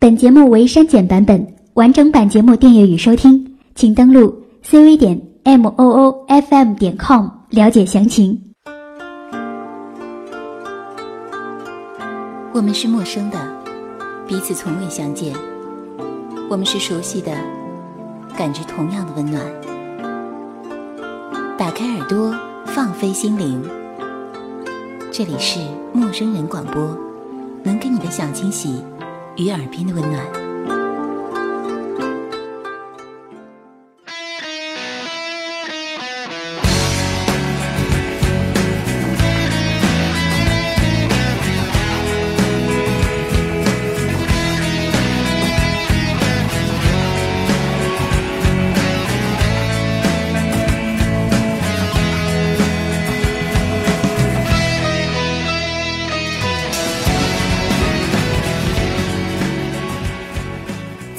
本节目为删减版本，完整版节目订阅与收听，请登录 cv 点 m o o f m 点 com 了解详情。我们是陌生的，彼此从未相见；我们是熟悉的，感知同样的温暖。打开耳朵，放飞心灵。这里是陌生人广播，能给你的小惊喜与耳边的温暖。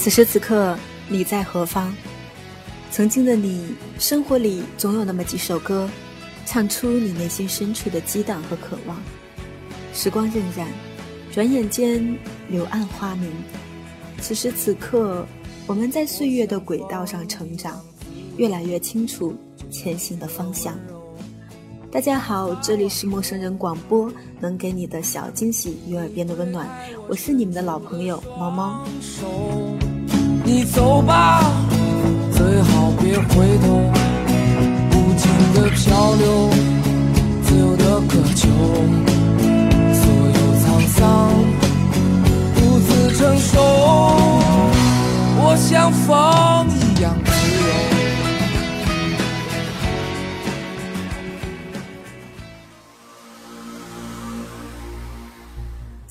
此时此刻，你在何方？曾经的你，生活里总有那么几首歌，唱出你内心深处的激荡和渴望。时光荏苒，转眼间柳暗花明。此时此刻，我们在岁月的轨道上成长，越来越清楚前行的方向。大家好，这里是陌生人广播，能给你的小惊喜与耳边的温暖，我是你们的老朋友猫猫。你走吧，最好别回头，无尽的漂流，自由的渴求，所有沧桑独自承受。我像风一样自由。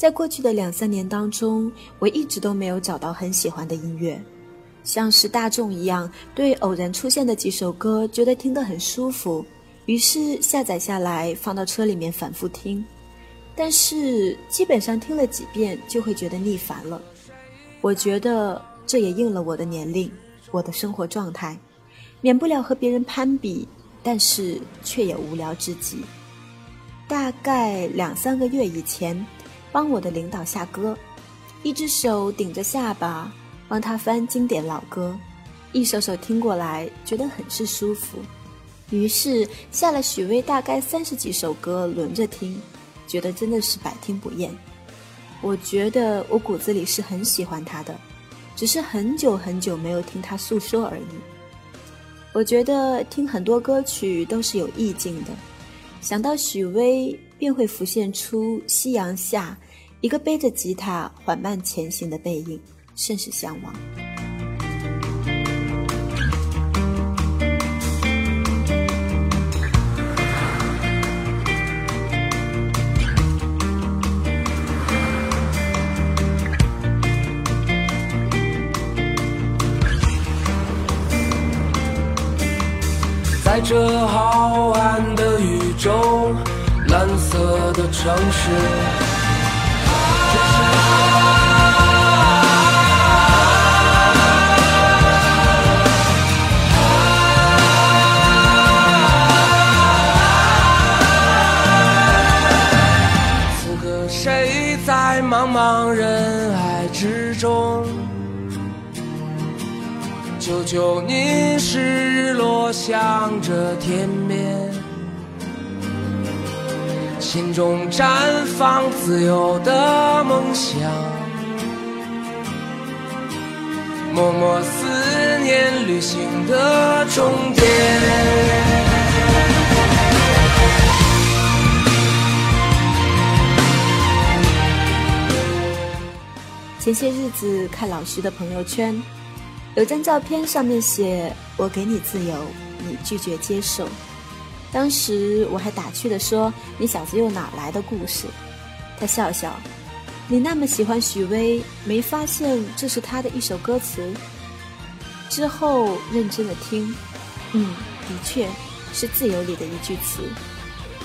在过去的两三年当中，我一直都没有找到很喜欢的音乐，像是大众一样，对偶然出现的几首歌觉得听得很舒服，于是下载下来放到车里面反复听，但是基本上听了几遍就会觉得腻烦了。我觉得这也应了我的年龄，我的生活状态，免不了和别人攀比，但是却也无聊至极。大概两三个月以前。帮我的领导下歌，一只手顶着下巴，帮他翻经典老歌，一首首听过来，觉得很是舒服。于是下了许巍大概三十几首歌轮着听，觉得真的是百听不厌。我觉得我骨子里是很喜欢他的，只是很久很久没有听他诉说而已。我觉得听很多歌曲都是有意境的，想到许巍。便会浮现出夕阳下一个背着吉他缓慢前行的背影，甚是向往。色的城市，此刻谁在茫茫人海之中？久久凝视日落向着天边。心中绽放自由的梦想，默默思念旅行的终点。前些日子看老徐的朋友圈，有张照片，上面写：“我给你自由，你拒绝接受。”当时我还打趣的说：“你小子又哪来的故事？”他笑笑：“你那么喜欢许巍，没发现这是他的一首歌词？”之后认真的听，嗯，的确是《自由》里的一句词。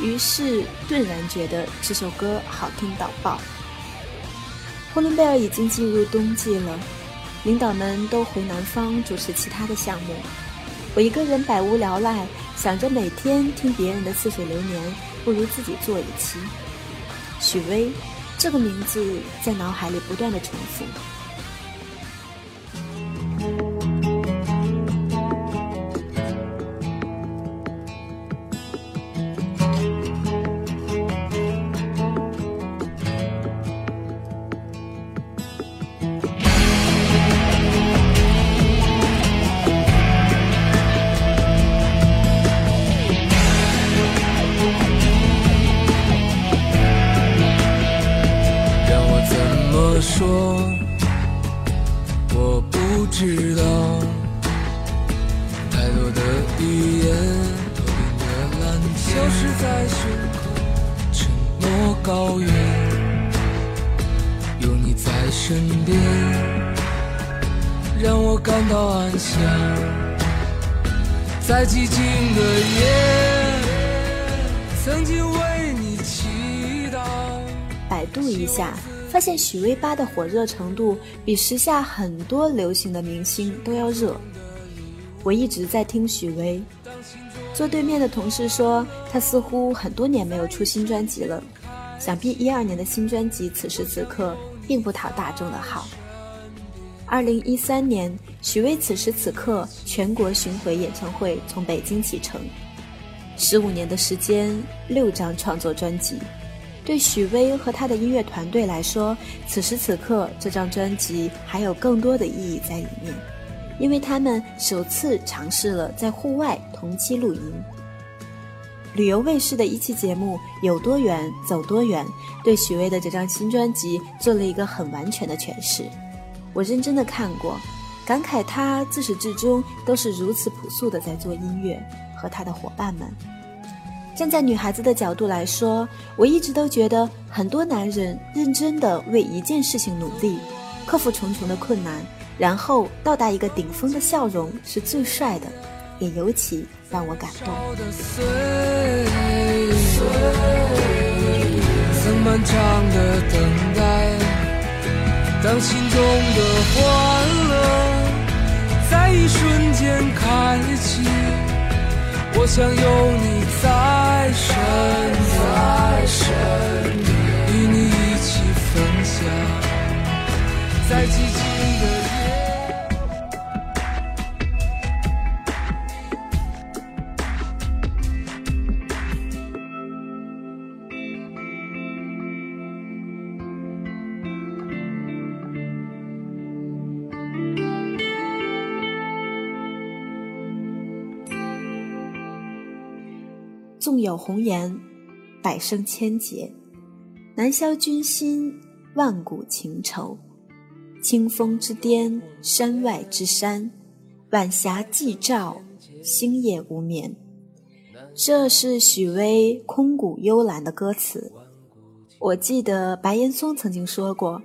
于是顿然觉得这首歌好听到爆。呼伦贝尔已经进入冬季了，领导们都回南方主持其他的项目，我一个人百无聊赖。想着每天听别人的似水流年，不如自己做一期。许巍，这个名字在脑海里不断的重复。在胸口，沉默高原，有你在身边，让我感到安详。在寂静的夜，曾经为你祈祷。百度一下。发现许巍八的火热程度比时下很多流行的明星都要热。我一直在听许巍，坐对面的同事说他似乎很多年没有出新专辑了，想必一二年的新专辑此时此刻并不讨大众的好。二零一三年，许巍此时此刻全国巡回演唱会从北京启程，十五年的时间，六张创作专辑。对许巍和他的音乐团队来说，此时此刻这张专辑还有更多的意义在里面，因为他们首次尝试了在户外同期录音。旅游卫视的一期节目《有多远走多远》对许巍的这张新专辑做了一个很完全的诠释，我认真的看过，感慨他自始至终都是如此朴素的在做音乐，和他的伙伴们。站在女孩子的角度来说，我一直都觉得很多男人认真的为一件事情努力，克服重重的困难，然后到达一个顶峰的笑容是最帅的，也尤其让我感动。曾漫长的等待，当心中的欢乐在一瞬间开启。我想有你在身有红颜，百生千劫，难消君心，万古情仇。清风之巅，山外之山，晚霞既照，星夜无眠。这是许巍空谷幽兰的歌词。我记得白岩松曾经说过，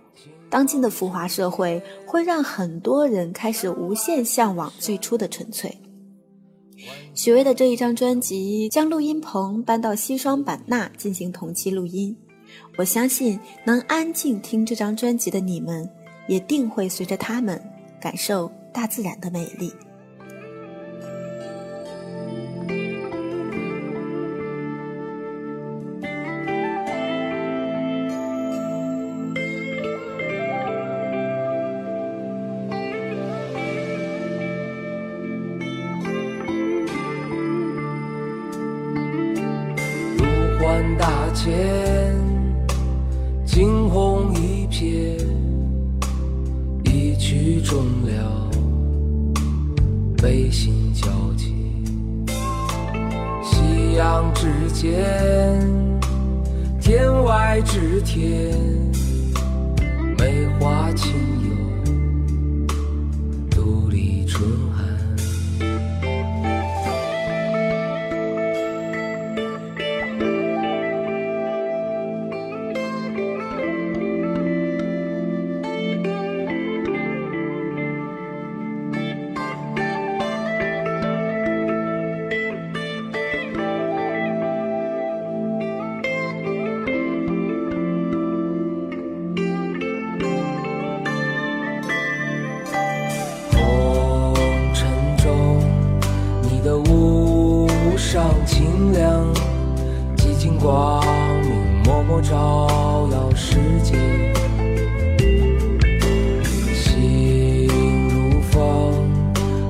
当今的浮华社会会让很多人开始无限向往最初的纯粹。许巍的这一张专辑将录音棚搬到西双版纳进行同期录音，我相信能安静听这张专辑的你们，也定会随着他们感受大自然的美丽。前，惊鸿一瞥，一曲终了，悲心交集。夕阳之间，天外之天，亮寂静光明默默照耀世界。心如风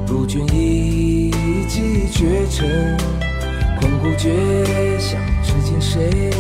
如君一骑绝尘空谷绝响至今谁？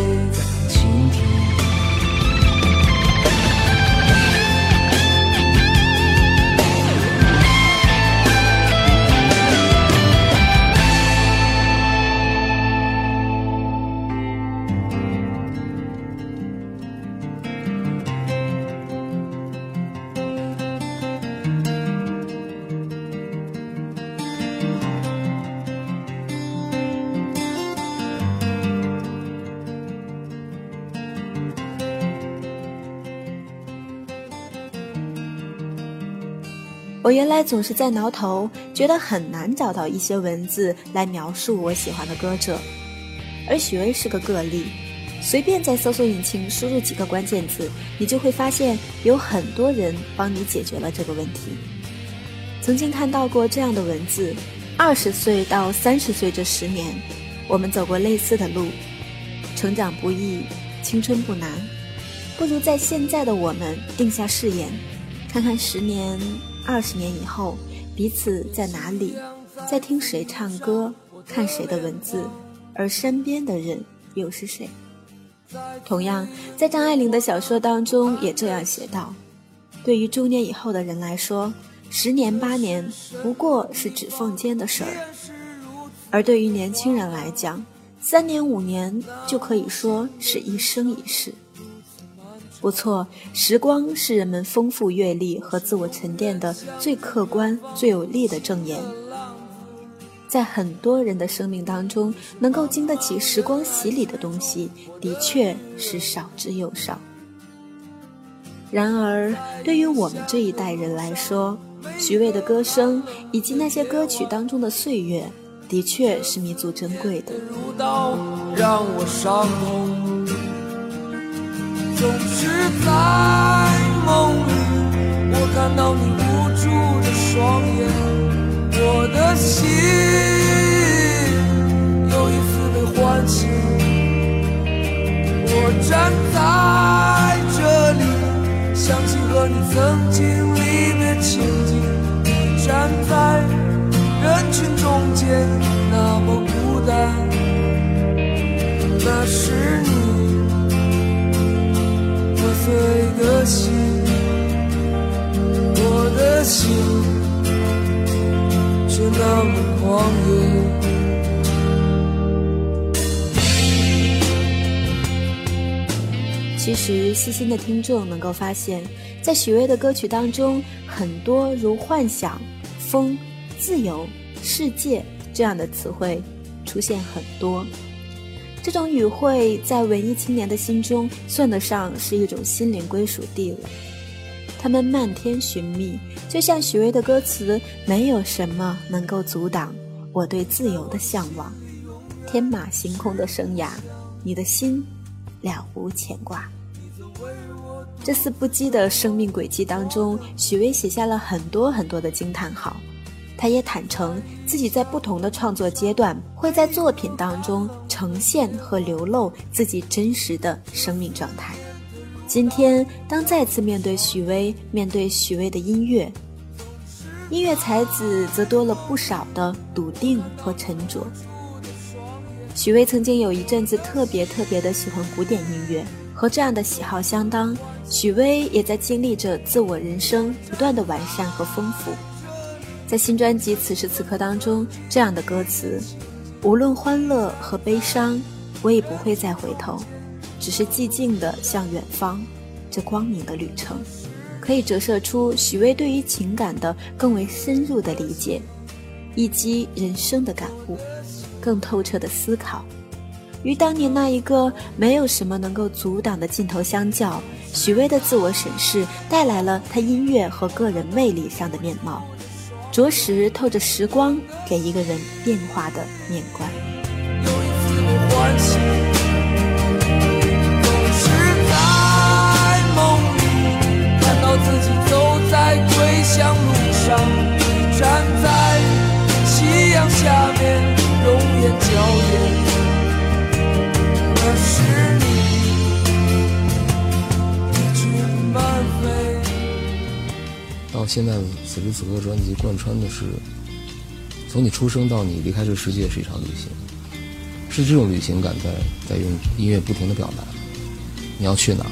我原来总是在挠头，觉得很难找到一些文字来描述我喜欢的歌者，而许巍是个个例。随便在搜索引擎输入几个关键字，你就会发现有很多人帮你解决了这个问题。曾经看到过这样的文字：二十岁到三十岁这十年，我们走过类似的路，成长不易，青春不难，不如在现在的我们定下誓言，看看十年、二十年以后，彼此在哪里，在听谁唱歌，看谁的文字，而身边的人又是谁。同样，在张爱玲的小说当中也这样写道：“对于中年以后的人来说，十年八年不过是指缝间的事儿；而对于年轻人来讲，三年五年就可以说是一生一世。”不错，时光是人们丰富阅历和自我沉淀的最客观、最有力的证言。在很多人的生命当中，能够经得起时光洗礼的东西，的确是少之又少。然而，对于我们这一代人来说，徐渭的歌声以及那些歌曲当中的岁月，的确是弥足珍贵的。让我伤痛，总是在梦里，我看到你无助的双眼。我的心细心的听众能够发现，在许巍的歌曲当中，很多如幻想、风、自由、世界这样的词汇出现很多。这种语汇在文艺青年的心中，算得上是一种心灵归属地了。他们漫天寻觅，就像许巍的歌词：“没有什么能够阻挡我对自由的向往，天马行空的生涯，你的心了无牵挂。”这四不羁的生命轨迹当中，许巍写下了很多很多的惊叹号。他也坦诚自己在不同的创作阶段，会在作品当中呈现和流露自己真实的生命状态。今天，当再次面对许巍，面对许巍的音乐，音乐才子则多了不少的笃定和沉着。许巍曾经有一阵子特别特别的喜欢古典音乐，和这样的喜好相当，许巍也在经历着自我人生不断的完善和丰富。在新专辑《此时此刻》当中，这样的歌词：无论欢乐和悲伤，我也不会再回头。只是寂静的向远方，这光明的旅程，可以折射出许巍对于情感的更为深入的理解，以及人生的感悟，更透彻的思考。与当年那一个没有什么能够阻挡的镜头相较，许巍的自我审视带来了他音乐和个人魅力上的面貌，着实透着时光给一个人变化的面观。自己走在归乡路上，站在现在此时此刻，专辑贯穿的是从你出生到你离开这世界是一场旅行，是这种旅行感在在用音乐不停的表达。你要去哪儿？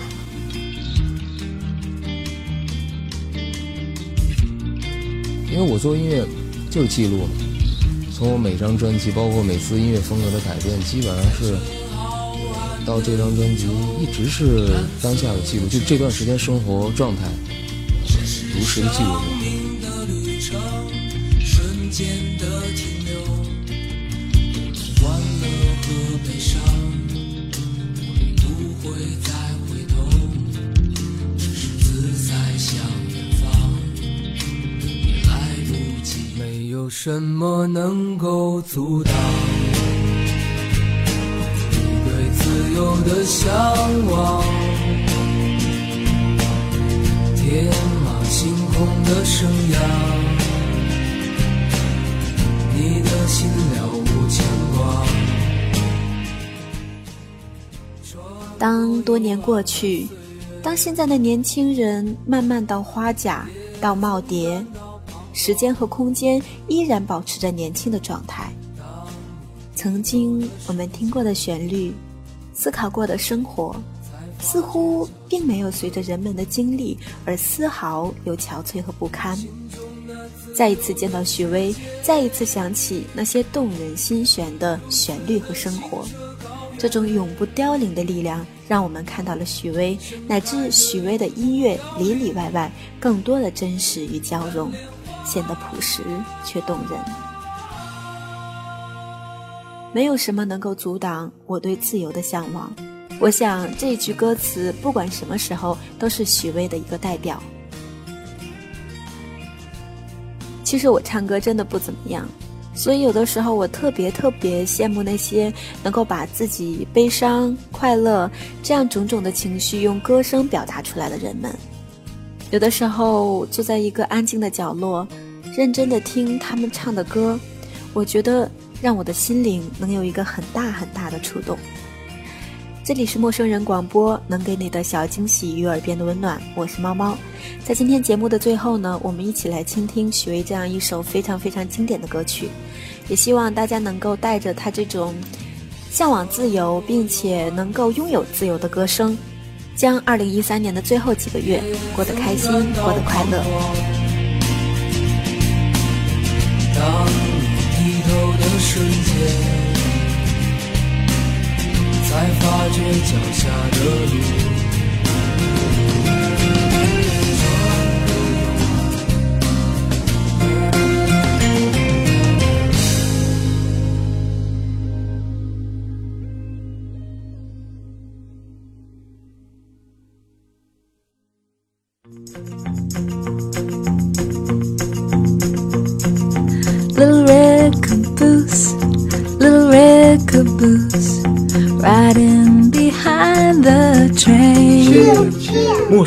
因为我做音乐就是记录，从我每张专辑，包括每次音乐风格的改变，基本上是到这张专辑一直是当下的记录，就这段时间生活状态，如实的记录有什么能够阻挡你对自由的向往？的生涯，你的心了无牵挂。当多年过去，当现在的年轻人慢慢到花甲，到耄耋。时间和空间依然保持着年轻的状态。曾经我们听过的旋律，思考过的生活，似乎并没有随着人们的经历而丝毫有憔悴和不堪。再一次见到许巍，再一次想起那些动人心弦的旋律和生活，这种永不凋零的力量，让我们看到了许巍乃至许巍的音乐里里外外更多的真实与交融。显得朴实却动人，没有什么能够阻挡我对自由的向往。我想这一句歌词不管什么时候都是许巍的一个代表。其实我唱歌真的不怎么样，所以有的时候我特别特别羡慕那些能够把自己悲伤、快乐这样种种的情绪用歌声表达出来的人们。有的时候坐在一个安静的角落，认真的听他们唱的歌，我觉得让我的心灵能有一个很大很大的触动。这里是陌生人广播，能给你的小惊喜与耳边的温暖。我是猫猫，在今天节目的最后呢，我们一起来倾听许巍这样一首非常非常经典的歌曲，也希望大家能够带着他这种向往自由并且能够拥有自由的歌声。将二零一三年的最后几个月过得开心，过得快乐。当你低头的瞬间，发觉脚下的